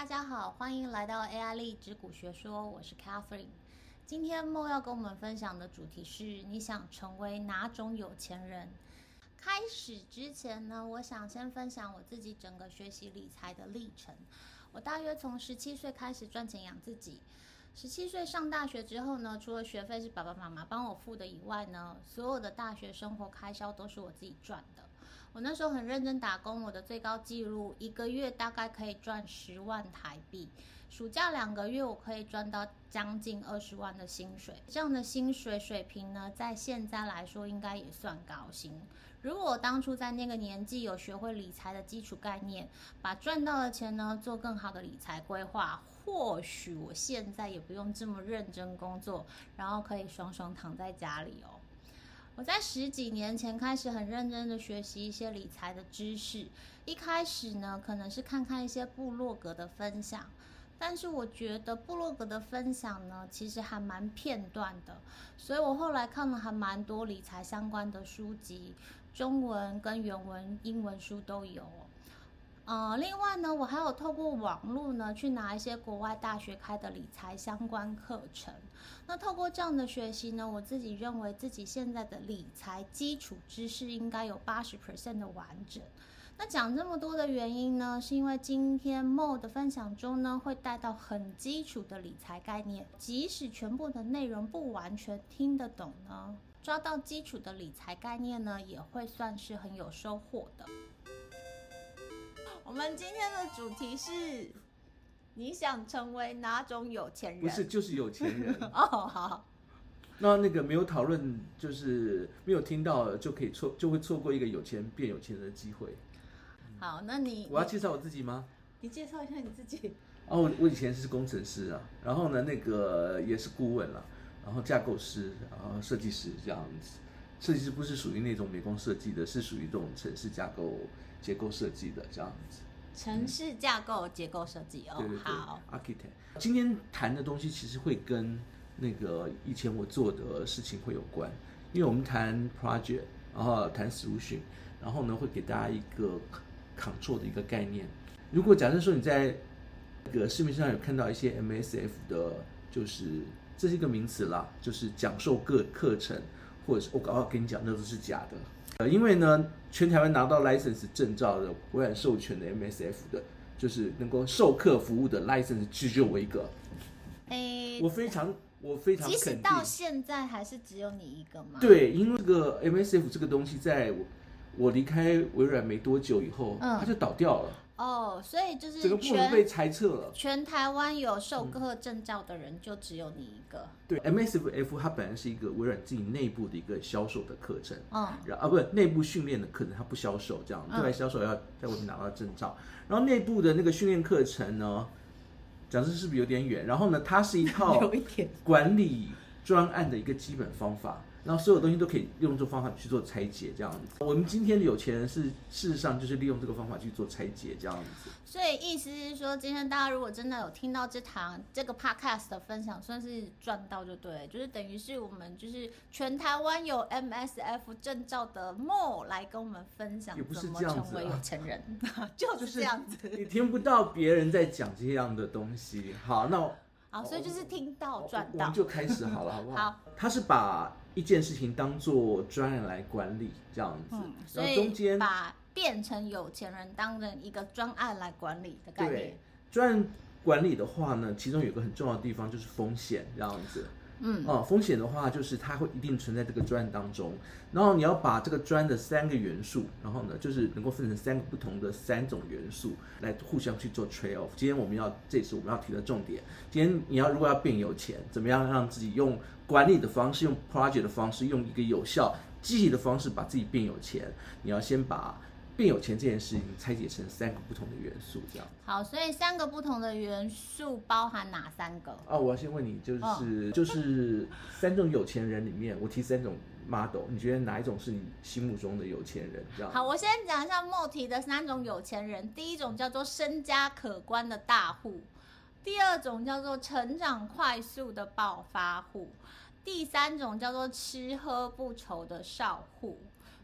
大家好，欢迎来到 AI 力之股学说，我是 Catherine。今天 Mo 要跟我们分享的主题是：你想成为哪种有钱人？开始之前呢，我想先分享我自己整个学习理财的历程。我大约从十七岁开始赚钱养自己。十七岁上大学之后呢，除了学费是爸爸妈妈帮我付的以外呢，所有的大学生活开销都是我自己赚的。我那时候很认真打工，我的最高纪录一个月大概可以赚十万台币。暑假两个月我可以赚到将近二十万的薪水，这样的薪水水平呢，在现在来说应该也算高薪。如果我当初在那个年纪有学会理财的基础概念，把赚到的钱呢做更好的理财规划，或许我现在也不用这么认真工作，然后可以爽爽躺在家里哦。我在十几年前开始很认真的学习一些理财的知识。一开始呢，可能是看看一些部落格的分享，但是我觉得部落格的分享呢，其实还蛮片段的，所以我后来看了还蛮多理财相关的书籍，中文跟原文英文书都有。呃，另外呢，我还有透过网络呢，去拿一些国外大学开的理财相关课程。那透过这样的学习呢，我自己认为自己现在的理财基础知识应该有八十 percent 的完整。那讲这么多的原因呢，是因为今天 Mo 的分享中呢，会带到很基础的理财概念，即使全部的内容不完全听得懂呢，抓到基础的理财概念呢，也会算是很有收获的。我们今天的主题是：你想成为哪种有钱人？不是，就是有钱人 哦。好，那那个没有讨论，就是没有听到，就可以错，就会错过一个有钱变有钱人的机会。好，那你我要介绍我自己吗？你介绍一下你自己。哦，我我以前是工程师啊，然后呢，那个也是顾问了，然后架构师，然后设计师这样子。设计师不是属于那种美工设计的，是属于这种城市架构。结构设计的这样子，城市架构结构设计哦，对对对好，architect。今天谈的东西其实会跟那个以前我做的事情会有关，因为我们谈 project，然后谈 solution，然后呢会给大家一个 control 的一个概念。如果假设说你在那个市面上有看到一些 MSF 的，就是这是一个名词啦，就是讲授各课程，或者是我刚刚跟你讲那都是假的。呃，因为呢，全台湾拿到 license 证照的、微软授权的 MSF 的，就是能够授课服务的 license 只有我一个。欸，我非常，我非常。即使到现在还是只有你一个吗？对，因为这个 MSF 这个东西，在我我离开微软没多久以后，嗯，它就倒掉了。哦，oh, 所以就是这个部门被猜测了。全台湾有授课证照的人就只有你一个。嗯、对，MSF 它本来是一个微软自己内部的一个销售的课程。嗯。然后啊，不是内部训练的课程，它不销售这样，对外销售要在外面拿到证照。嗯、然后内部的那个训练课程呢，讲这是不是有点远？然后呢，它是一 套管理专案的一个基本方法。然后所有东西都可以用这种方法去做拆解，这样子。我们今天的有钱人是事实上就是利用这个方法去做拆解，这样子。所以意思是说，今天大家如果真的有听到这堂这个 podcast 的分享，算是赚到就对，就是等于是我们就是全台湾有 MSF 证照的 Mo 来跟我们分享怎么成为有钱人，就是这样子。你听不到别人在讲这样的东西，好，那我。好，所以就是听到赚到，我们就开始好了，好不好？好，他是把一件事情当做专案来管理，这样子，嗯、所以中间把变成有钱人当成一个专案来管理的概念。对，专案管理的话呢，其中有个很重要的地方就是风险，这样子。嗯哦，风险的话就是它会一定存在这个专案当中，然后你要把这个专的三个元素，然后呢就是能够分成三个不同的三种元素来互相去做 trade off。今天我们要，这也是我们要提的重点。今天你要如果要变有钱，怎么样让自己用管理的方式，用 project 的方式，用一个有效、积极的方式把自己变有钱？你要先把。变有钱这件事情拆解成三个不同的元素，这样。好，所以三个不同的元素包含哪三个？啊，我要先问你，就是、哦、就是三种有钱人里面，我提三种 model，你觉得哪一种是你心目中的有钱人？这样。好，我先讲一下 Mo 提的三种有钱人。第一种叫做身家可观的大户，第二种叫做成长快速的暴发户，第三种叫做吃喝不愁的少户。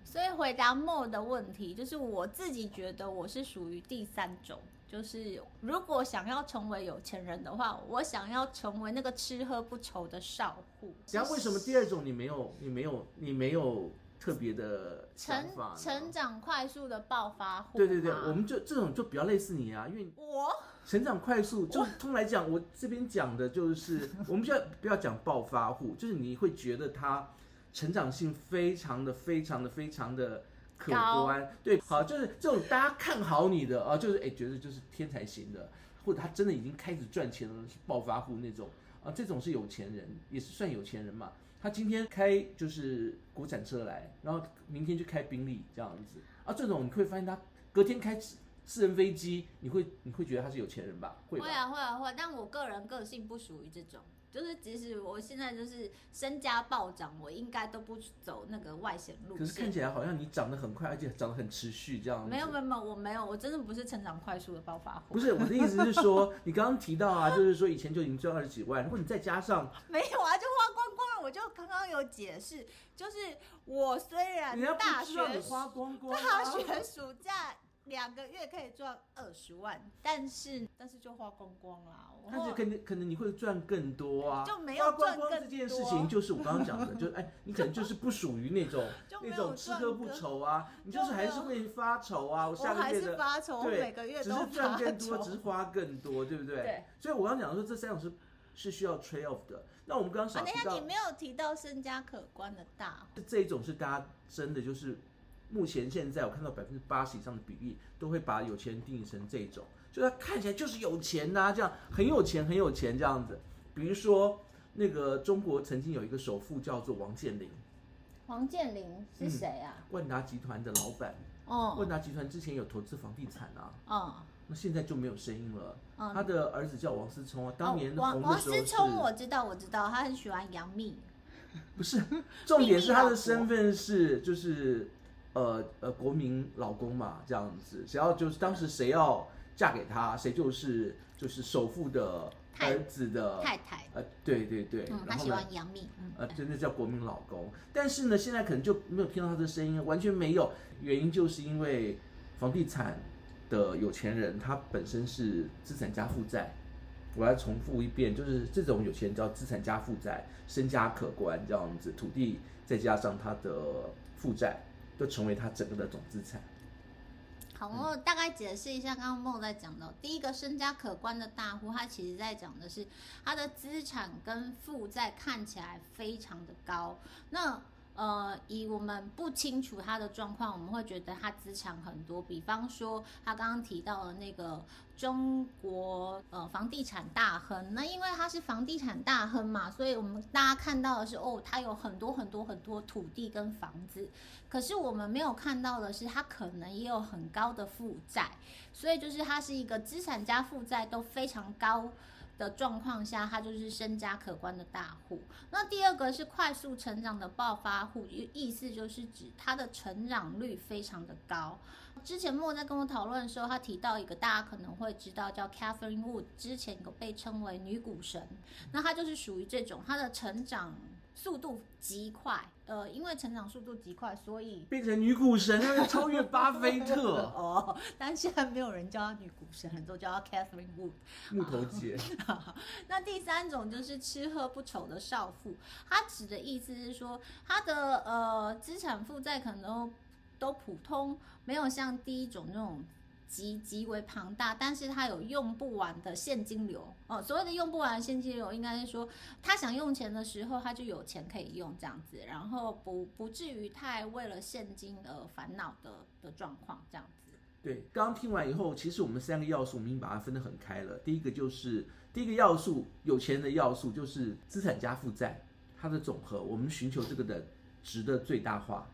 所以回答 Mo 的问题，就是我自己觉得我是属于第三种，就是如果想要成为有钱人的话，我想要成为那个吃喝不愁的少户。然后为什么第二种你没有？你没有？你没有？特别的成成长快速的暴发户，对对对，我们就这种就比较类似你啊，因为我成长快速，就通来讲，我这边讲的就是，我们不要不要讲暴发户，就是你会觉得他成长性非常的非常的非常的可观，对，好，就是这种大家看好你的啊，就是哎觉得就是天才型的，或者他真的已经开始赚钱了，是暴发户那种。啊，这种是有钱人，也是算有钱人嘛。他今天开就是国产车来，然后明天就开宾利这样子。啊，这种你会发现他隔天开私人飞机，你会你会觉得他是有钱人吧？会吧？会啊会啊会，但我个人个性不属于这种。就是即使我现在就是身家暴涨，我应该都不走那个外显路线。可是看起来好像你长得很快，而且长得很持续这样子。没有没有没有，我没有，我真的不是成长快速的暴发户。不是，我的意思是说，你刚刚提到啊，就是说以前就已经赚二十几万，如果你再加上没有啊，就花光光了。我就刚刚有解释，就是我虽然大学你花光光，大学暑假。两个月可以赚二十万，但是但是就花光光啦。但是可能可能你会赚更多啊，就没有赚更多。花光光这件事情就是我刚刚讲的，就哎，你可能就是不属于那种 那种吃喝不愁啊，你就是还是会发愁啊。我下个月的发愁，对，每个月只是赚更多，只是花更多，对不对？对。所以我刚刚讲说这三种是是需要 trade off 的。那我们刚刚少提到，等下你没有提到身家可观的大户，这一种是大家真的就是。目前现在我看到百分之八十以上的比例都会把有钱人定义成这种，就他看起来就是有钱呐、啊，这样很有钱很有钱这样子。比如说那个中国曾经有一个首富叫做王健林，王健林是谁啊？嗯、万达集团的老板。哦。万达集团之前有投资房地产啊。哦。那现在就没有声音了。嗯、他的儿子叫王思聪啊，当年王王思聪我知道我知道，他很喜欢杨幂。不是，重点是他的身份是就是。呃呃，国民老公嘛，这样子，只要就是当时谁要嫁给他，谁就是就是首富的儿子的太太。呃，对对对，嗯、他喜欢杨幂，嗯、呃，真的叫国民老公。但是呢，现在可能就没有听到他的声音，完全没有。原因就是因为房地产的有钱人，他本身是资产加负债。我要重复一遍，就是这种有钱人叫资产加负债，身家可观这样子，土地再加上他的负债。就成为他整个的总资产。好，我大概解释一下，刚刚 Mo 在讲的，第一个身家可观的大户，他其实在讲的是他的资产跟负债看起来非常的高。那呃，以我们不清楚他的状况，我们会觉得他资产很多。比方说，他刚刚提到的那个中国呃房地产大亨，那因为他是房地产大亨嘛，所以我们大家看到的是哦，他有很多很多很多土地跟房子。可是我们没有看到的是，他可能也有很高的负债。所以就是他是一个资产加负债都非常高的状况下，他就是身家可观的大户。那第二个是快速成长的暴发户，意思就是指他的成长率非常的高。之前莫在跟我讨论的时候，他提到一个大家可能会知道，叫 Catherine Wood，之前有被称为女股神。那她就是属于这种，她的成长速度极快。呃，因为成长速度极快，所以变成女股神，要超越巴菲特 哦。但现在没有人叫她女股神，很多叫她 Catherine Wood 木头姐。那第三种就是吃喝不愁的少妇，她指的意思是说，她的呃资产负债可能都，都普通，没有像第一种那种。极极为庞大，但是他有用不完的现金流哦。所谓的用不完的现金流，应该是说他想用钱的时候，他就有钱可以用这样子，然后不不至于太为了现金而烦恼的的状况这样子。对，刚刚听完以后，其实我们三个要素，我们已经把它分得很开了。第一个就是第一个要素，有钱的要素就是资产加负债，它的总和，我们寻求这个的值的最大化，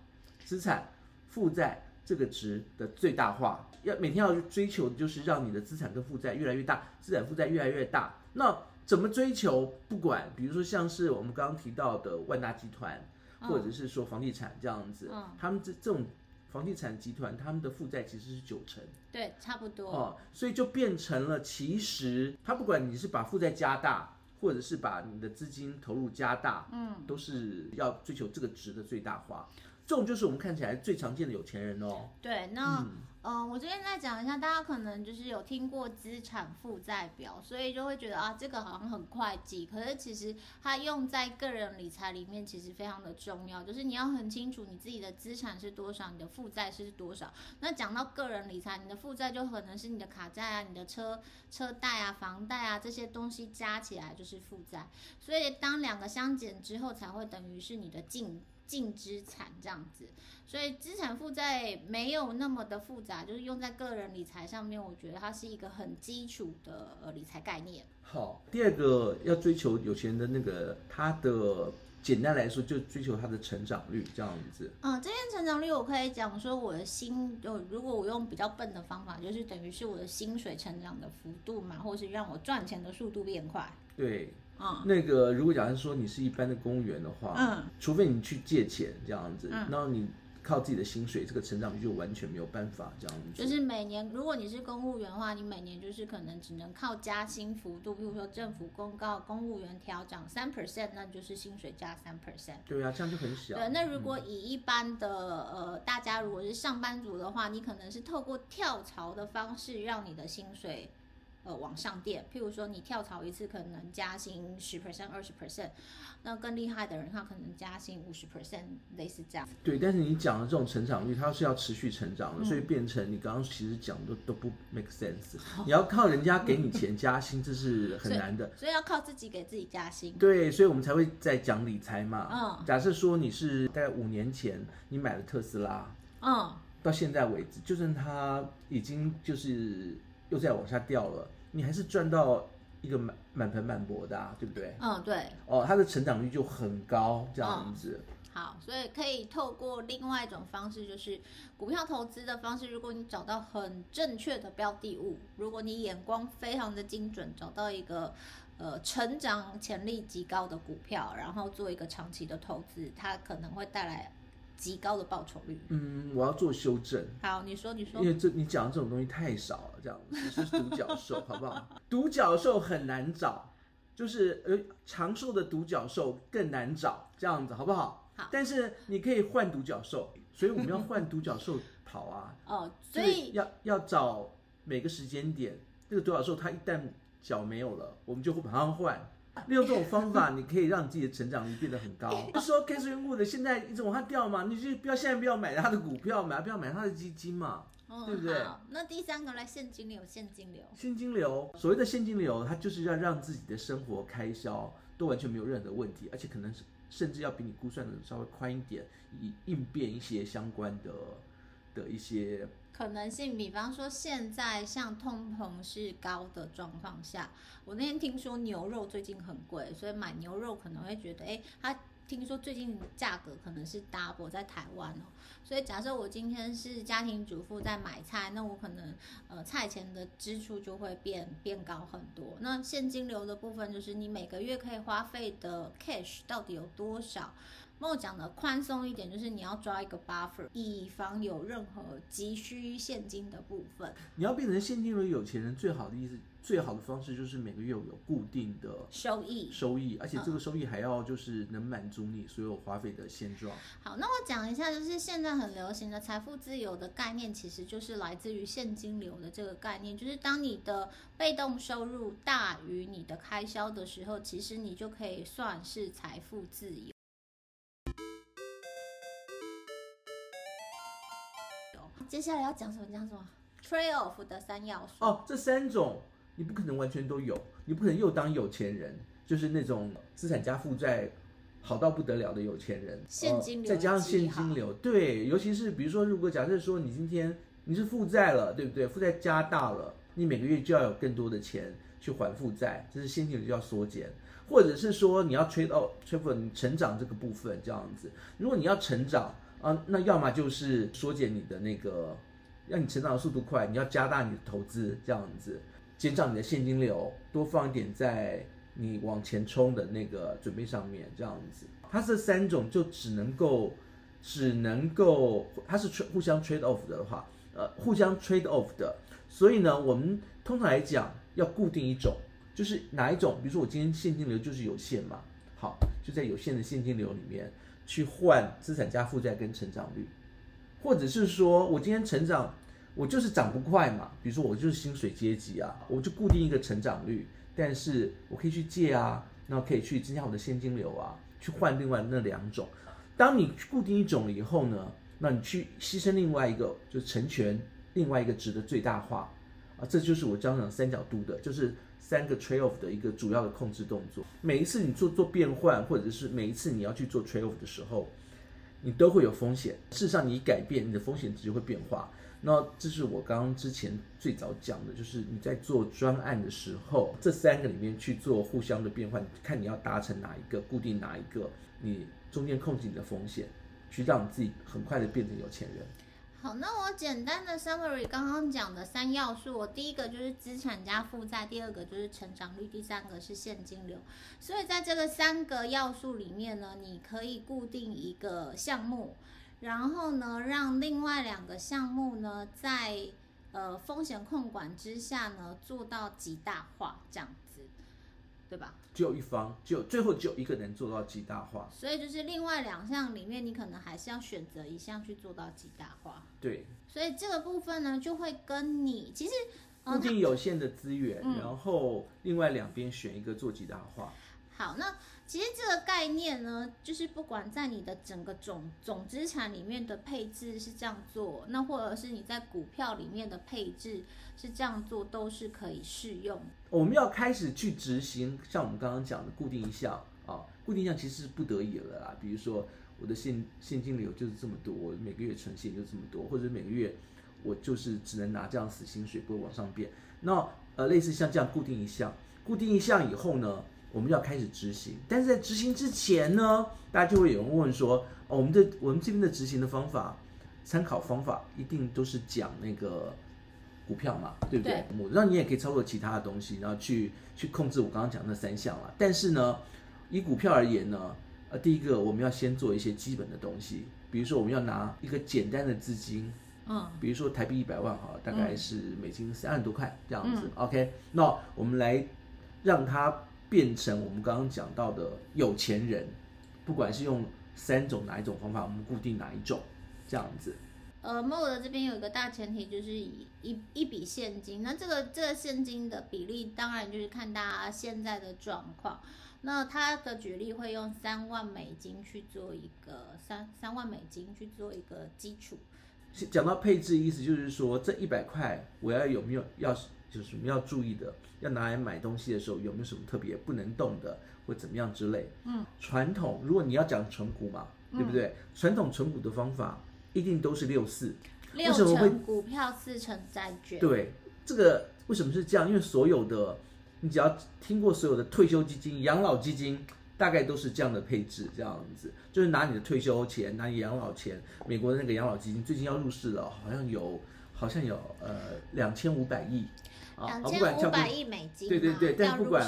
资产负债。这个值的最大化，要每天要追求的就是让你的资产跟负债越来越大，资产负债越来越大。那怎么追求？不管，比如说像是我们刚刚提到的万达集团，或者是说房地产这样子，嗯、他们这这种房地产集团，他们的负债其实是九成，对，差不多。哦，所以就变成了，其实他不管你是把负债加大，或者是把你的资金投入加大，嗯，都是要追求这个值的最大化。这种就是我们看起来最常见的有钱人哦。对，那。嗯，我这边再讲一下，大家可能就是有听过资产负债表，所以就会觉得啊，这个好像很会计。可是其实它用在个人理财里面，其实非常的重要，就是你要很清楚你自己的资产是多少，你的负债是多少。那讲到个人理财，你的负债就可能是你的卡债啊、你的车车贷啊、房贷啊这些东西加起来就是负债。所以当两个相减之后，才会等于是你的净。净资产这样子，所以资产负债没有那么的复杂，就是用在个人理财上面，我觉得它是一个很基础的呃理财概念。好，第二个要追求有钱人的那个，他的简单来说就追求他的成长率这样子。嗯，这边成长率我可以讲说，我的薪，就如果我用比较笨的方法，就是等于是我的薪水成长的幅度嘛，或是让我赚钱的速度变快。对。嗯、那个，如果假设说你是一般的公务员的话，嗯，除非你去借钱这样子，嗯，然后你靠自己的薪水，这个成长率就完全没有办法这样子。就是每年，如果你是公务员的话，你每年就是可能只能靠加薪幅度，比如说政府公告公务员调涨三 percent，那就是薪水加三 percent。对啊，这样就很小。对，那如果以一般的、嗯、呃大家如果是上班族的话，你可能是透过跳槽的方式让你的薪水。呃，往上垫，譬如说你跳槽一次可能加薪十 percent、二十 percent，那更厉害的人他可能加薪五十 percent，类似这样。对，但是你讲的这种成长率，它是要持续成长的，嗯、所以变成你刚刚其实讲的都都不 make sense。你要靠人家给你钱加薪，这是很难的所。所以要靠自己给自己加薪。对，所以我们才会在讲理财嘛。嗯。假设说你是大概五年前你买了特斯拉，嗯，到现在为止，就算它已经就是。又再往下掉了，你还是赚到一个满满盆满钵的啊，对不对？嗯，对。哦，它的成长率就很高，这样子。嗯，好，所以可以透过另外一种方式，就是股票投资的方式。如果你找到很正确的标的物，如果你眼光非常的精准，找到一个呃成长潜力极高的股票，然后做一个长期的投资，它可能会带来。极高的报酬率。嗯，我要做修正。好，你说，你说。因为这你讲的这种东西太少了，这样子 是独角兽，好不好？独角兽很难找，就是呃长寿的独角兽更难找，这样子好不好？好。但是你可以换独角兽，所以我们要换独角兽跑啊。哦，所以要要找每个时间点，这个独角兽它一旦脚没有了，我们就会马上换。利用这种方法，你可以让自己的成长率变得很高。不是说 Catherine Wood 的现在一直往下掉嘛？你就不要现在不要买他的股票，买不要买他的基金嘛，嗯、对不对？好，那第三个来现金流，现金流，现金流。所谓的现金流，它就是要让自己的生活开销都完全没有任何的问题，而且可能是甚至要比你估算的稍微宽一点，以应变一些相关的的一些。可能性，比方说现在像通膨是高的状况下，我那天听说牛肉最近很贵，所以买牛肉可能会觉得，哎，它听说最近价格可能是 double 在台湾哦，所以假设我今天是家庭主妇在买菜，那我可能呃菜钱的支出就会变变高很多。那现金流的部分就是你每个月可以花费的 cash 到底有多少？那我讲的宽松一点，就是你要抓一个 buffer，以防有任何急需现金的部分。你要变成现金流有钱人，最好的意思，最好的方式就是每个月有固定的收益，收益，而且这个收益还要就是能满足你所有花费的现状。好，那我讲一下，就是现在很流行的财富自由的概念，其实就是来自于现金流的这个概念，就是当你的被动收入大于你的开销的时候，其实你就可以算是财富自由。接下来要讲什么？讲什么？Trade off 的三要素哦，这三种你不可能完全都有，你不可能又当有钱人，就是那种资产加负债好到不得了的有钱人，现金流再加上现金流，对，尤其是比如说，如果假设说你今天你是负债了，对不对？负债加大了，你每个月就要有更多的钱去还负债，这是现金流就要缩减，或者是说你要 trade off 你成长这个部分这样子，如果你要成长。啊，那要么就是缩减你的那个，让你成长的速度快，你要加大你的投资，这样子减少你的现金流，多放一点在你往前冲的那个准备上面，这样子。它这三种就只能够，只能够，它是互相 trade off 的话，呃，互相 trade off 的。所以呢，我们通常来讲要固定一种，就是哪一种，比如说我今天现金流就是有限嘛，好，就在有限的现金流里面。去换资产加负债跟成长率，或者是说我今天成长，我就是涨不快嘛，比如说我就是薪水阶级啊，我就固定一个成长率，但是我可以去借啊，那可以去增加我的现金流啊，去换另外那两种。当你固定一种了以后呢，那你去牺牲另外一个，就成全另外一个值的最大化啊，这就是我刚刚讲三角度的，就是三个 trade off 的一个主要的控制动作。每一次你做做变换，或者是每一次你要去做 trade off 的时候，你都会有风险。事实上，你改变你的风险值就会变化。那这是我刚刚之前最早讲的，就是你在做专案的时候，这三个里面去做互相的变换，看你要达成哪一个，固定哪一个，你中间控制你的风险。去让你自己很快的变成有钱人。好，那我简单的 summary 刚刚讲的三要素，我第一个就是资产加负债，第二个就是成长率，第三个是现金流。所以在这个三个要素里面呢，你可以固定一个项目，然后呢，让另外两个项目呢，在呃风险控管之下呢，做到极大化，这样子。对吧？只有一方，只有最后只有一个能做到极大化。所以就是另外两项里面，你可能还是要选择一项去做到极大化。对。所以这个部分呢，就会跟你其实固定有限的资源，嗯，然后另外两边选一个做极大化。好，那其实这个概念呢，就是不管在你的整个总总资产里面的配置是这样做，那或者是你在股票里面的配置是这样做，都是可以适用。我们要开始去执行，像我们刚刚讲的固定一项啊，固定一项其实是不得已了啦。比如说我的现现金流就是这么多，我每个月存现就这么多，或者每个月我就是只能拿这样死薪水，不会往上变。那呃，类似像这样固定一项，固定一项以后呢，我们要开始执行，但是在执行之前呢，大家就会有人问说：哦，我们的我们这边的执行的方法，参考方法一定都是讲那个股票嘛，对不对？对。那你也可以操作其他的东西，然后去去控制我刚刚讲的那三项了。但是呢，以股票而言呢，呃，第一个我们要先做一些基本的东西，比如说我们要拿一个简单的资金，嗯，比如说台币一百万哈，大概是美金三万多块这样子。嗯、OK，那我们来让它。变成我们刚刚讲到的有钱人，不管是用三种哪一种方法，我们固定哪一种，这样子。呃，Mo 的这边有一个大前提，就是以一一笔现金。那这个这个现金的比例，当然就是看大家现在的状况。那他的举例会用三万美金去做一个三三万美金去做一个基础。讲到配置，意思就是说，这一百块我要有没有要？就是什么要注意的，要拿来买东西的时候有没有什么特别不能动的，或怎么样之类。嗯，传统如果你要讲存股嘛，嗯、对不对？传统存股的方法一定都是六四，六成股票，四成债券。对，这个为什么是这样？因为所有的你只要听过所有的退休基金、养老基金，大概都是这样的配置，这样子就是拿你的退休钱，拿你养老钱。美国的那个养老基金最近要入市了，好像有好像有呃两千五百亿。两千五百亿美金，对对对，但不管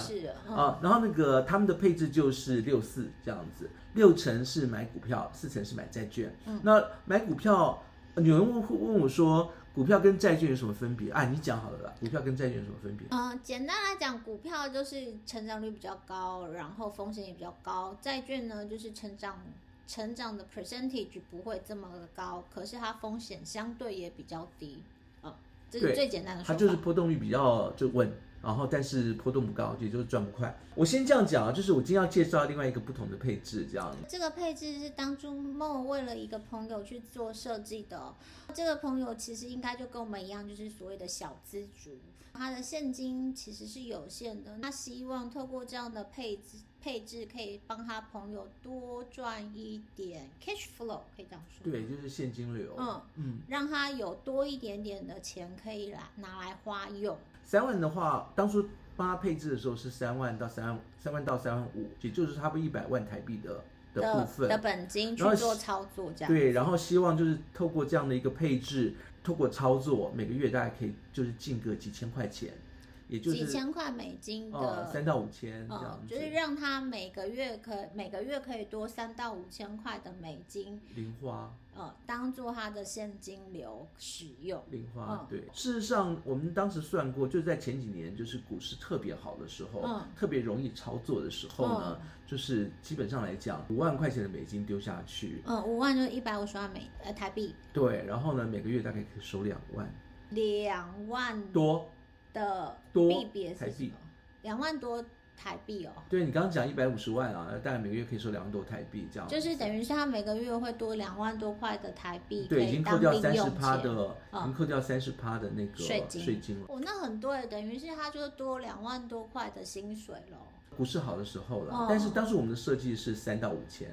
啊，然后那个他们的配置就是六四这样子，六成是买股票，四成是买债券。嗯，那买股票，有人问问我说，股票跟债券有什么分别？啊，你讲好了啦，股票跟债券有什么分别？嗯，简单来讲，股票就是成长率比较高，然后风险也比较高；债券呢，就是成长成长的 percentage 不会这么的高，可是它风险相对也比较低。这是最简单的说法，它就是波动率比较就稳，然后但是波动不高，也就是赚不快。我先这样讲啊，就是我今天要介绍另外一个不同的配置，这样。这个配置是当初 Mo 为了一个朋友去做设计的。这个朋友其实应该就跟我们一样，就是所谓的小资族，他的现金其实是有限的，他希望透过这样的配置。配置可以帮他朋友多赚一点 cash flow，可以这样说。对，就是现金流。嗯嗯，让他有多一点点的钱可以来拿来花用。三万的话，当初帮他配置的时候是三万到三万，三万到三万五，也就是差不多一百万台币的的部分的本金去做操作，这样。对，然后希望就是透过这样的一个配置，透过操作，每个月大概可以就是进个几千块钱。也就是几千块美金的，呃、三到五千这样就是让他每个月可每个月可以多三到五千块的美金零花，呃，当做他的现金流使用。零花，嗯、对。事实上，我们当时算过，就在前几年，就是股市特别好的时候，嗯，特别容易操作的时候呢，嗯、就是基本上来讲，五万块钱的美金丢下去，嗯，五万就是一百五十万美呃台币，对，然后呢，每个月大概可以收两万，两万多。的多币别台币，两万多台币哦。对，你刚刚讲一百五十万啊，大概每个月可以收两万多台币这样。就是等于是他每个月会多两万多块的台币。对，已经扣掉三十趴的，嗯、已经扣掉三十趴的那个税金税金了。哦，那很多，等于是他就多两万多块的薪水喽。股市好的时候了，嗯、但是当时我们的设计是三到五千。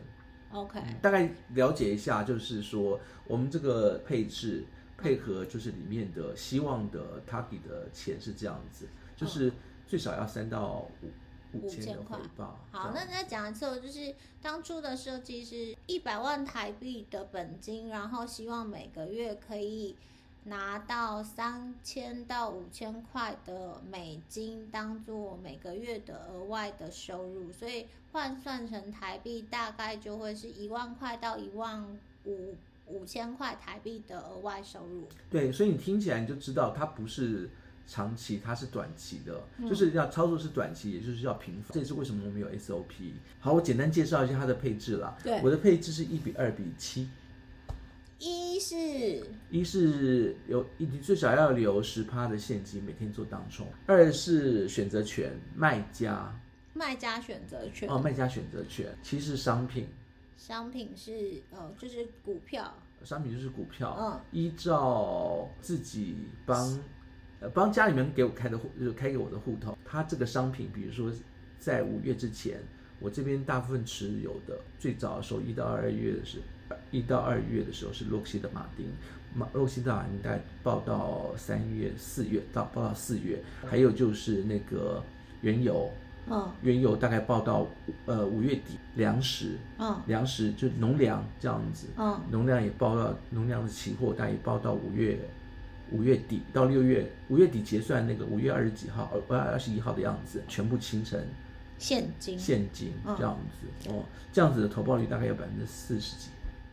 OK，、嗯、大概了解一下，就是说我们这个配置配合就是里面的希望的 target 的钱是这样子。就是最少要三到五五千的回报。好，那再讲一次，就是当初的设计是一百万台币的本金，然后希望每个月可以拿到三千到五千块的美金，当做每个月的额外的收入。所以换算成台币，大概就会是一万块到一万五五千块台币的额外收入。对，所以你听起来你就知道它不是。长期它是短期的，就是要操作是短期，嗯、也就是要频繁。这也是为什么我们有 SOP。好，我简单介绍一下它的配置啦。对，我的配置是一比二比七。一是一是有你最少要留十趴的现金，每天做当冲。二是选择权，卖家。卖家选择权。哦，卖家选择权。七是商品。商品是呃，就是股票。商品就是股票。嗯。依照自己帮。呃，帮家里面给我开的户，就是开给我的户头。他这个商品，比如说在五月之前，我这边大部分持有的，最早的时候一到二月的是，一到二月的时候是洛克希德马丁，马洛克希德马丁大概报到三月、四月到报到四月，还有就是那个原油，嗯，原油大概报到呃五月底，粮食，嗯，粮食就农粮这样子，嗯，农粮也报到农粮的期货大概也报到五月。五月底到六月，五月底结算那个五月二十几号，二二十一号的样子，全部清成现金，现金这样子、嗯、哦，这样子的投报率大概有百分之四十几。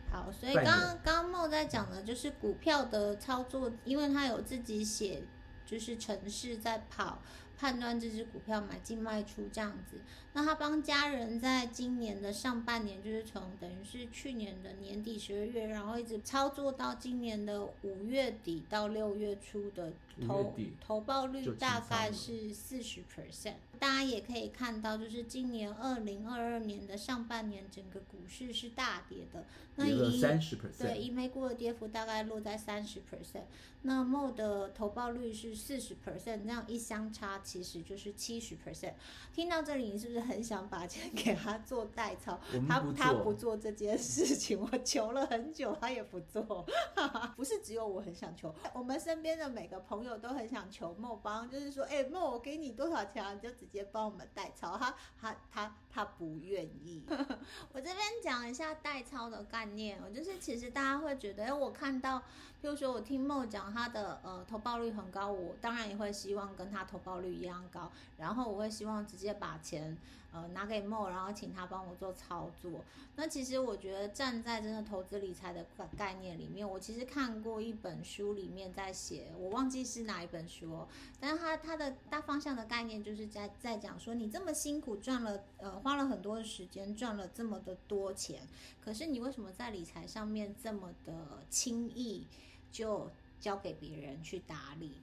好，所以刚刚刚刚 Mo 在讲的就是股票的操作，因为他有自己写，就是城市在跑。判断这只股票买进卖出这样子，那他帮家人在今年的上半年，就是从等于是去年的年底十二月，然后一直操作到今年的五月底到六月初的投投报率大概是四十 percent。大家也可以看到，就是今年二零二二年的上半年，整个股市是大跌的，那以三十 percent，对，以美股的跌幅大概落在三十 percent。那 Mo 的投报率是四十 percent，这样一相差。其实就是七十 percent。听到这里，你是不是很想把钱给他做代操？他他不做这件事情，我求了很久，他也不做。不是只有我很想求，我们身边的每个朋友都很想求 Mo 帮，就是说，哎，Mo，我给你多少钱啊？你就直接帮我们代操。他他他他不愿意。我这边讲一下代操的概念，我就是其实大家会觉得，哎，我看到，比如说我听 Mo 讲他的呃投报率很高，我当然也会希望跟他投报率一样高，然后我会希望直接把钱呃拿给 Mo，然后请他帮我做操作。那其实我觉得站在真的投资理财的概念里面，我其实看过一本书里面在写，我忘记是哪一本书哦，但是他他的大方向的概念就是在在讲说，你这么辛苦赚了呃花了很多的时间赚了这么的多钱，可是你为什么在理财上面这么的轻易就交给别人去打理？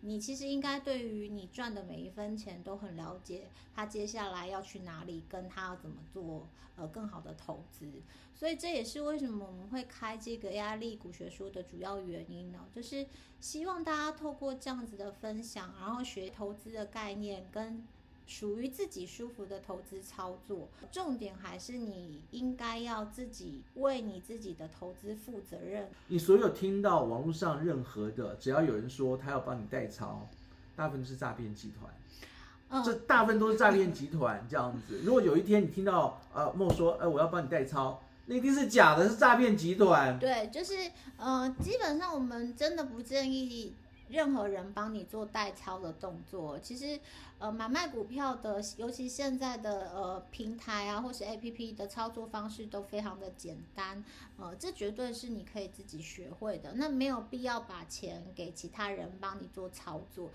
你其实应该对于你赚的每一分钱都很了解，他接下来要去哪里，跟他要怎么做，呃，更好的投资。所以这也是为什么我们会开这个 AI 力股学说的主要原因呢，就是希望大家透过这样子的分享，然后学投资的概念跟。属于自己舒服的投资操作，重点还是你应该要自己为你自己的投资负责任。你所有听到网络上任何的，只要有人说他要帮你代操，大部分都是诈骗集团。嗯，这大部分都是诈骗集团这样子。如果有一天你听到呃 Mo 说，哎、呃，我要帮你代操，那一定是假的，是诈骗集团。对，就是呃，基本上我们真的不建议。任何人帮你做代操的动作。其实，呃，买卖股票的，尤其现在的呃平台啊，或是 APP 的操作方式都非常的简单，呃，这绝对是你可以自己学会的。那没有必要把钱给其他人帮你做操作。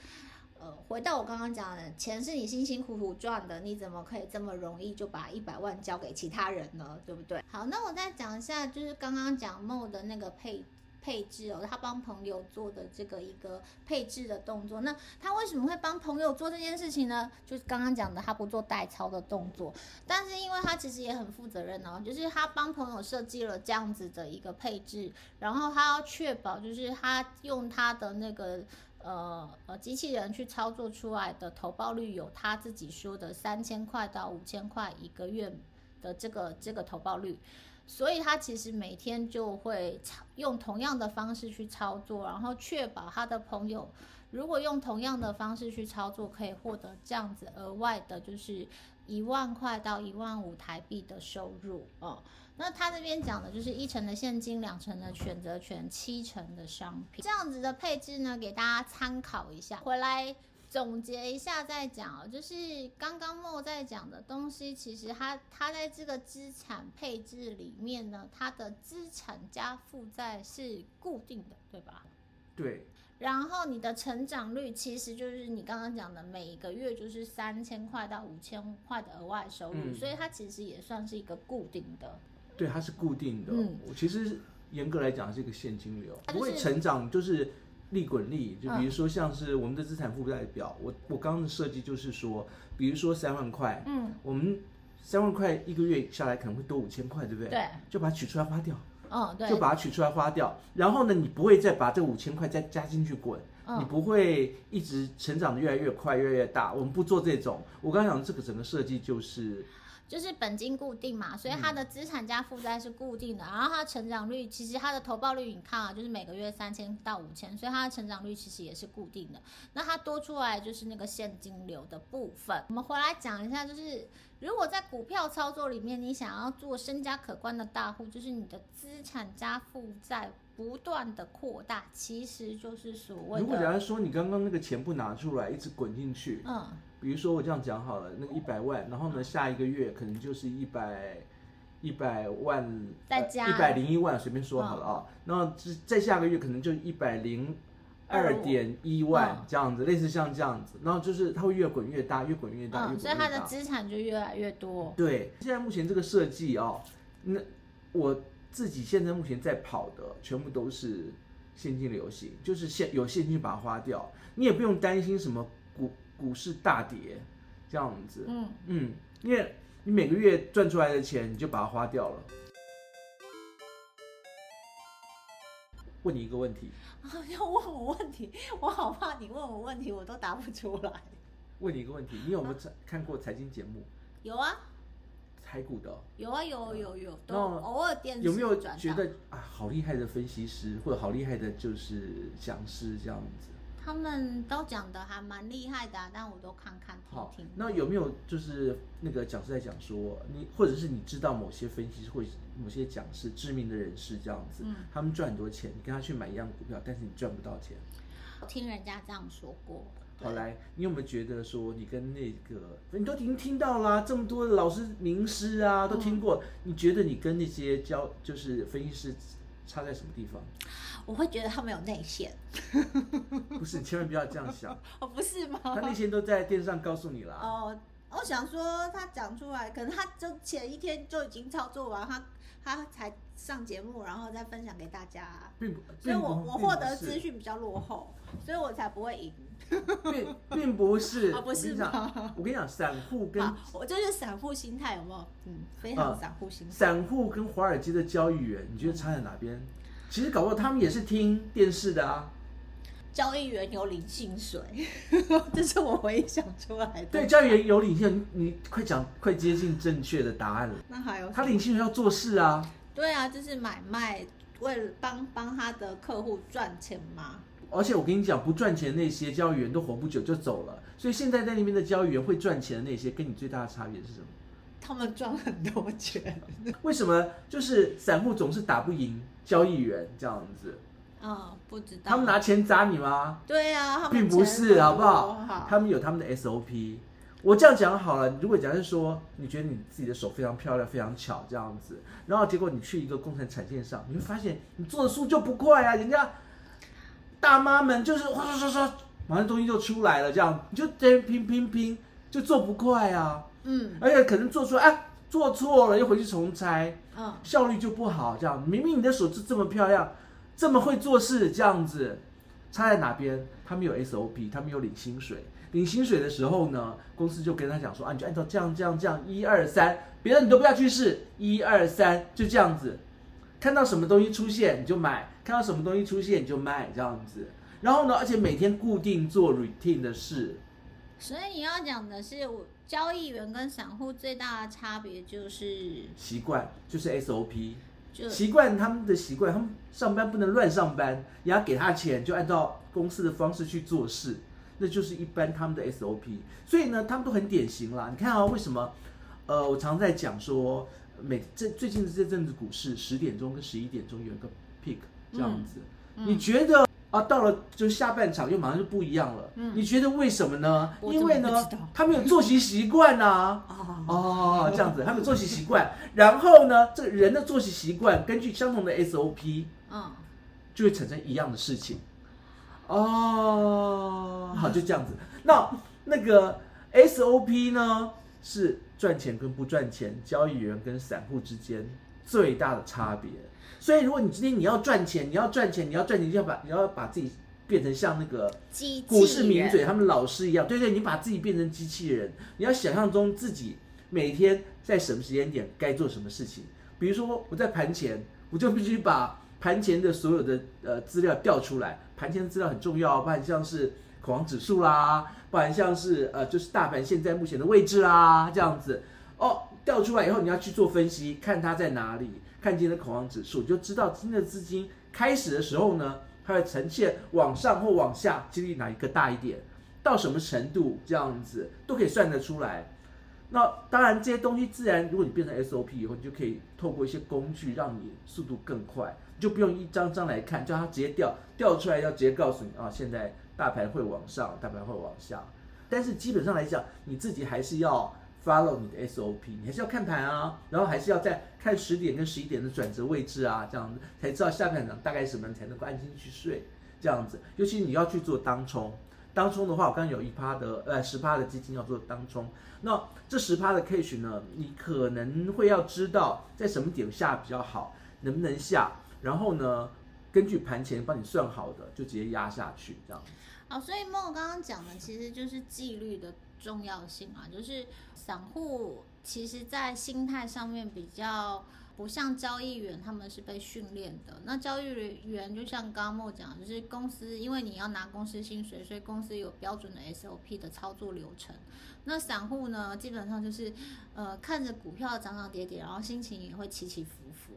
呃，回到我刚刚讲的，钱是你辛辛苦苦赚的，你怎么可以这么容易就把一百万交给其他人呢？对不对？好，那我再讲一下，就是刚刚讲 Mo 的那个配配置哦，他帮朋友做的这个一个配置的动作。那他为什么会帮朋友做这件事情呢？就是刚刚讲的，他不做代操的动作，但是因为他其实也很负责任哦，就是他帮朋友设计了这样子的一个配置，然后他要确保，就是他用他的那个。呃呃，机器人去操作出来的投报率有他自己说的三千块到五千块一个月的这个这个投报率，所以他其实每天就会用同样的方式去操作，然后确保他的朋友如果用同样的方式去操作，可以获得这样子额外的，就是一万块到一万五台币的收入哦。那他这边讲的就是一成的现金，两成的选择权，七成的商品，这样子的配置呢，给大家参考一下。回来总结一下再讲哦，就是刚刚莫在讲的东西，其实它它在这个资产配置里面呢，它的资产加负债是固定的，对吧？对。然后你的成长率其实就是你刚刚讲的，每一个月就是三千块到五千块的额外收入，嗯，所以它其实也算是一个固定的。对，它是固定的。嗯，我其实严格来讲是一个现金流，就是、不会成长，就是利滚利。就比如说像是我们的资产负债表，嗯、我我刚刚的设计就是说，比如说三万块，嗯，我们三万块一个月下来可能会多五千块，对不对？对，就把它取出来花掉。嗯，对，就把它取出来花掉。然后呢，你不会再把这五千块再加进去滚，嗯，你不会一直成长的越来越快，越来越大。我们不做这种。我刚刚讲的这个整个设计就是。就是本金固定嘛，所以它的资产加负债是固定的，嗯、然后它的成长率其实它的投报率你看啊，就是每个月三千到五千，所以它的成长率其实也是固定的。那它多出来就是那个现金流的部分。我们回来讲一下，就是如果在股票操作里面，你想要做身家可观的大户，就是你的资产加负债不断的扩大，其实就是所谓。如果假如说你刚刚那个钱不拿出来，一直滚进去，嗯。比如说我这样讲好了，那个一百万，然后呢，下一个月可能就是一百一百万，再加一百零一万，随便说好了啊。然后再下个月可能就一百零二点一万这样子，类似像这样子。然后就是它会越滚越大，越滚越大，越滚越大，所以它的资产就越来越多。对，现在目前这个设计哦，那我自己现在目前在跑的全部都是现金流行，就是现有现金把它花掉，你也不用担心什么股。市大跌，这样子，嗯嗯，因为你每个月赚出来的钱，你就把它花掉了。问你一个问题，要问我问题，我好怕你问我问题，我都答不出来。问你一个问题，你有没有看过财经节目？有啊，台股的。有啊，有有有，都偶尔电视有没有觉得啊，好厉害的分析师，或者好厉害的就是讲师这样子？他们都讲的还蛮厉害的，啊，但我都看看听听。好，那有没有就是那个讲师在讲说，你或者是你知道某些分析师或某些讲师知名的人士这样子，嗯，他们赚很多钱，你跟他去买一样股票，但是你赚不到钱。我听人家这样说过。好，来，你有没有觉得说你跟那个你都已经听到啦，这么多的老师名师啊都听过，嗯，你觉得你跟那些教就是分析师差在什么地方？我会觉得他没有内线，不是，你千万不要这样想。哦，不是吗？他内线都在电视上告诉你了。哦，我想说他讲出来，可能他就前一天就已经操作完，他他才上节目，然后再分享给大家。并不，所以我我获得资讯比较落后，所以我才不会赢。并并不是，啊，不是吗？我跟你讲，散户跟我就是散户心态，有没有？嗯，非常散户心态。散户跟华尔街的交易员，你觉得差在哪边？其实搞不好他们也是听电视的啊。交易员有领薪水，这是我唯一想出来的。对，交易员有领薪水，你，快讲，快接近正确的答案了。那还有他领薪水要做事啊。对啊，就是买卖，为了帮帮他的客户赚钱嘛。而且我跟你讲，不赚钱的那些交易员都活不久就走了。所以现在在那边的交易员会赚钱的那些，跟你最大的差别是什么？他们赚很多钱，为什么？就是散户总是打不赢交易员这样子。嗯，不知道。他们拿钱砸你吗？对啊，并不是，好不好？好，他们有他们的 SOP。我这样讲好了，如果假设说你觉得你自己的手非常漂亮、非常巧这样子，然后结果你去一个工程产线上，你会发现你做的速就不快啊，人家大妈们就是唰唰唰唰，马上东西就出来了，这样你就在拼拼拼，就做不快啊。嗯，而且可能做出来啊，做错了又回去重拆，嗯，效率就不好。这样明明你的手是这么漂亮，这么会做事，这样子差在哪边？他们有 SOP，他们有领薪水。领薪水的时候呢，公司就跟他讲说啊，你就按照这样这样这样，一二三，别的你都不要去试，一二三，就这样子，看到什么东西出现你就买，看到什么东西出现你就卖，这样子。然后呢，而且每天固定做 routine 的事。所以你要讲的是，交易员跟散户最大的差别就是习惯，就是 SOP，就习惯他们的习惯，他们上班不能乱上班，也要给他钱就按照公司的方式去做事。那就是一般他们的 SOP，所以呢，他们都很典型啦。你看啊，为什么？呃，我常在讲说，每这最近的这阵子股市十点钟跟十一点钟有一个 peak 这样子。嗯嗯、你觉得啊，到了就下半场又马上就不一样了。嗯、你觉得为什么呢？因为呢，他们有作息习惯呐。哦，这样子，他们有作息习惯。然后呢，这个人的作息习惯根据相同的 SOP，嗯，就会产生一样的事情。哦，好，就这样子。那那个 SOP 呢，是赚钱跟不赚钱，交易员跟散户之间最大的差别。所以，如果你今天你要赚钱，你要赚钱，你要赚钱，就要把你要把自己变成像那个股市名嘴他们老师一样，对对，你把自己变成机器人，你要想象中自己每天在什么时间点该做什么事情。比如说，我在盘前，我就必须把盘前的所有的呃资料调出来。盘前的资料很重要，不然像是恐慌指数啦，不然像是呃，就是大盘现在目前的位置啦，这样子。哦，调出来以后你要去做分析，看它在哪里，看今天的恐慌指数，就知道今天的资金开始的时候呢，它会呈现往上或往下，几率哪一个大一点，到什么程度这样子都可以算得出来。那当然这些东西自然，如果你变成 SOP 以后，你就可以透过一些工具让你速度更快。就不用一张张来看，叫它直接调调出来，要直接告诉你啊，现在大盘会往上，大盘会往下。但是基本上来讲，你自己还是要 follow 你的 SOP，你还是要看盘啊，然后还是要再看十点跟十一点的转折位置啊，这样子才知道下半场大概什么才能够安心去睡。这样子，尤其你要去做当冲，当冲的话，我刚有一趴的呃十趴的基金要做当冲，那这十趴的 cash 呢，你可能会要知道在什么点下比较好，能不能下。然后呢，根据盘前帮你算好的，就直接压下去，这样子。好，所以梦刚刚讲的其实就是纪律的重要性啊，就是散户其实在心态上面比较不像交易员，他们是被训练的。那交易员就像刚刚莫讲，就是公司因为你要拿公司薪水，所以公司有标准的 SOP 的操作流程。那散户呢，基本上就是呃看着股票涨涨跌跌，然后心情也会起起伏伏。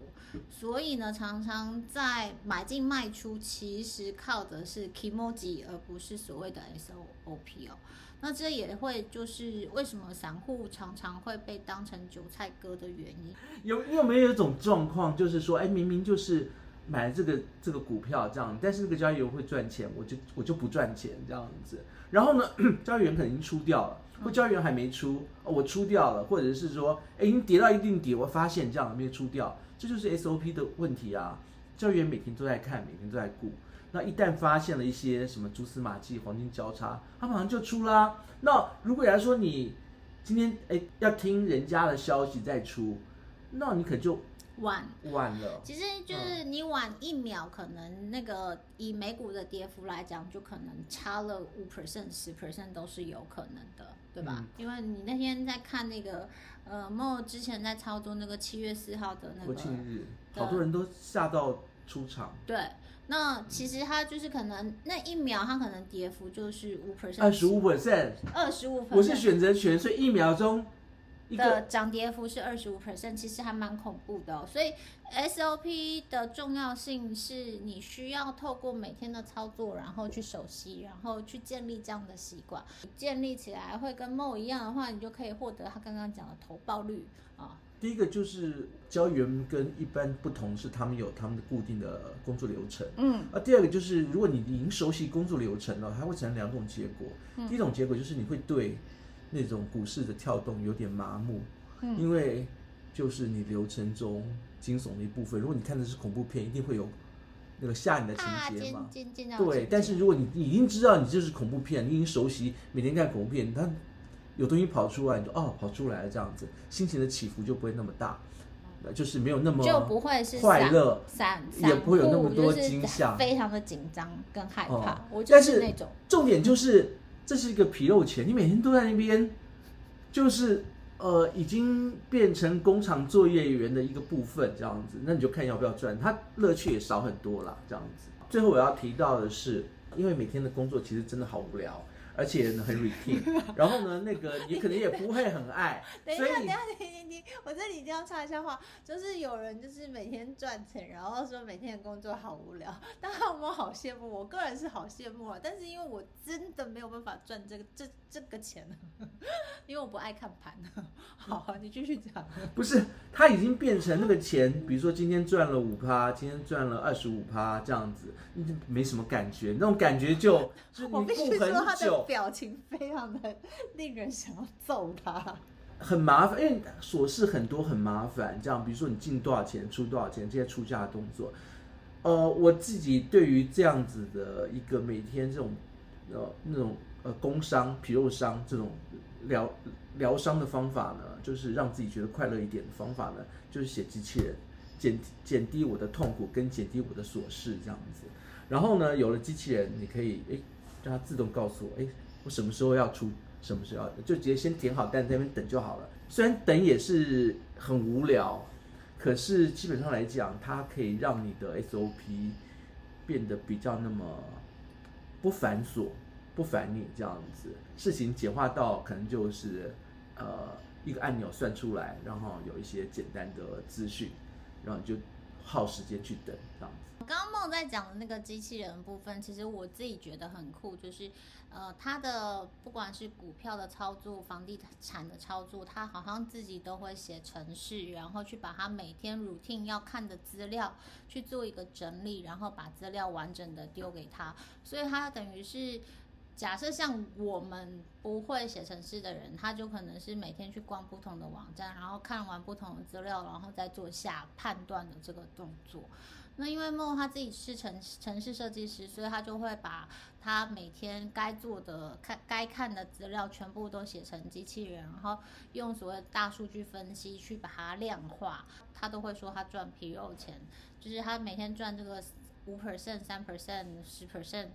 所以呢，常常在买进卖出，其实靠的是 kimoji，而不是所谓的 SOP 哦。那这也会就是为什么散户常常会被当成韭菜割的原因。有有没有一种状况，就是说，哎，明明就是买这个这个股票这样，但是那个交易员会赚钱，我就我就不赚钱这样子。然后呢，交易员可能已经出掉了，或交易员还没出，我出掉了，或者是说，哎，已经跌到一定底，我发现这样没有出掉。这就是 SOP 的问题啊！交易员每天都在看，每天都在顾。那一旦发现了一些什么蛛丝马迹、黄金交叉，他马上就出啦。那如果来说你今天哎要听人家的消息再出，那你可就晚晚了。其实就是你晚一秒，可能那个以美股的跌幅来讲，就可能差了五 percent、十 percent 都是有可能的，对吧？嗯、因为你那天在看那个。呃，莫之前在操作那个七月四号的那个国庆日，好多人都吓到出场。对，那其实它就是可能那一秒，它可能跌幅就是五 percent，二十五 percent，二十五 percent。我是选择权，所以一秒钟。的涨跌幅是二十五 percent，其实还蛮恐怖的哦。所以 SOP 的重要性是你需要透过每天的操作，然后去熟悉，然后去建立这样的习惯。建立起来会跟 Mo 一样的话，你就可以获得他刚刚讲的投报率啊。第一个就是交易员跟一般不同，是他们有他们的固定的工作流程。嗯，啊，第二个就是如果你已经熟悉工作流程了，它会产生两种结果。嗯、第一种结果就是你会对那种股市的跳动有点麻木，嗯、因为就是你流程中惊悚的一部分。如果你看的是恐怖片，一定会有那个吓你的情节嘛。啊、对，但是如果你已经知道你这是恐怖片，你已经熟悉每天看恐怖片，它。有东西跑出来，你就哦跑出来了这样子，心情的起伏就不会那么大，就是没有那么就不会是快乐，散也不会有那么多惊吓，非常的紧张跟害怕。哦、我就是那种重点就是这是一个皮肉钱，你每天都在那边，就是呃已经变成工厂作业员的一个部分这样子，那你就看要不要赚，它乐趣也少很多了这样子。最后我要提到的是，因为每天的工作其实真的好无聊。而且呢，很 routine，然后呢，那个你可能也不会很爱。等一下，等一下，停停停，我这里一定要插一下话，就是有人就是每天赚钱，然后说每天的工作好无聊，大家有没有好羡慕？我个人是好羡慕啊，但是因为我真的没有办法赚这个这这个钱，因为我不爱看盘。好，你继续讲。不是，他已经变成那个钱，比如说今天赚了五趴，今天赚了二十五趴这样子，没什么感觉，那种感觉就就你顾很久。表情非常的令人想要揍他，很麻烦，因为琐事很多，很麻烦。这样，比如说你进多少钱，出多少钱，这些出价的动作。呃，我自己对于这样子的一个每天这种呃那种呃工伤、皮肉伤这种疗疗伤的方法呢，就是让自己觉得快乐一点的方法呢，就是写机器人，减减低我的痛苦跟减低我的琐事这样子。然后呢，有了机器人，你可以诶。让它自动告诉我，哎，我什么时候要出，什么时候要，就直接先填好单，在那边等就好了。虽然等也是很无聊，可是基本上来讲，它可以让你的 SOP 变得比较那么不繁琐、不烦你这样子。事情简化到可能就是呃一个按钮算出来，然后有一些简单的资讯，然后你就耗时间去等这样子。刚刚梦在讲的那个机器人部分，其实我自己觉得很酷，就是，呃，它的不管是股票的操作、房地产的操作，它好像自己都会写程式，然后去把它每天 routine 要看的资料去做一个整理，然后把资料完整的丢给他，所以它等于是，假设像我们不会写程式的人，他就可能是每天去逛不同的网站，然后看完不同的资料，然后再做下判断的这个动作。那因为梦他自己是城城市设计师，所以他就会把他每天该做的看该看的资料全部都写成机器人，然后用所谓大数据分析去把它量化。他都会说他赚皮肉钱，就是他每天赚这个五 percent、三 percent、十 percent，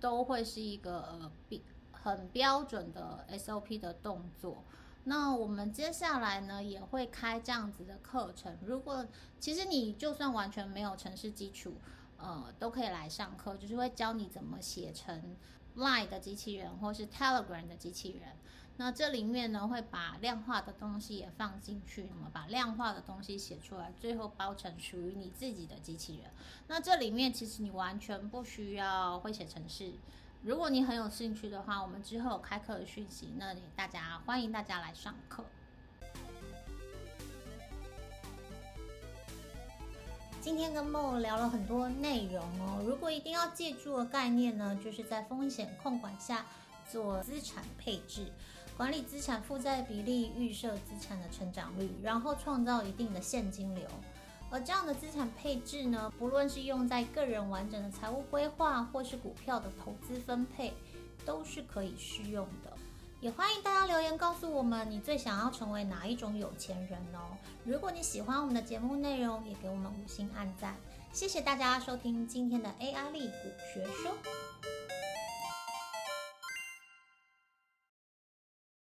都会是一个呃比很标准的 SOP 的动作。那我们接下来呢也会开这样子的课程。如果其实你就算完全没有程式基础，呃，都可以来上课，就是会教你怎么写成 Line 的机器人或是 Telegram 的机器人。那这里面呢会把量化的东西也放进去，那么把量化的东西写出来，最后包成属于你自己的机器人。那这里面其实你完全不需要会写程式。如果你很有兴趣的话，我们之后有开课的讯息，那里大家欢迎大家来上课。今天跟梦聊了很多内容哦，如果一定要记住的概念呢，就是在风险控管下做资产配置，管理资产负债比例，预设资产的成长率，然后创造一定的现金流。而这样的资产配置呢，不论是用在个人完整的财务规划，或是股票的投资分配，都是可以适用的。也欢迎大家留言告诉我们，你最想要成为哪一种有钱人哦。如果你喜欢我们的节目内容，也给我们五星按赞。谢谢大家收听今天的 AI 力股学说。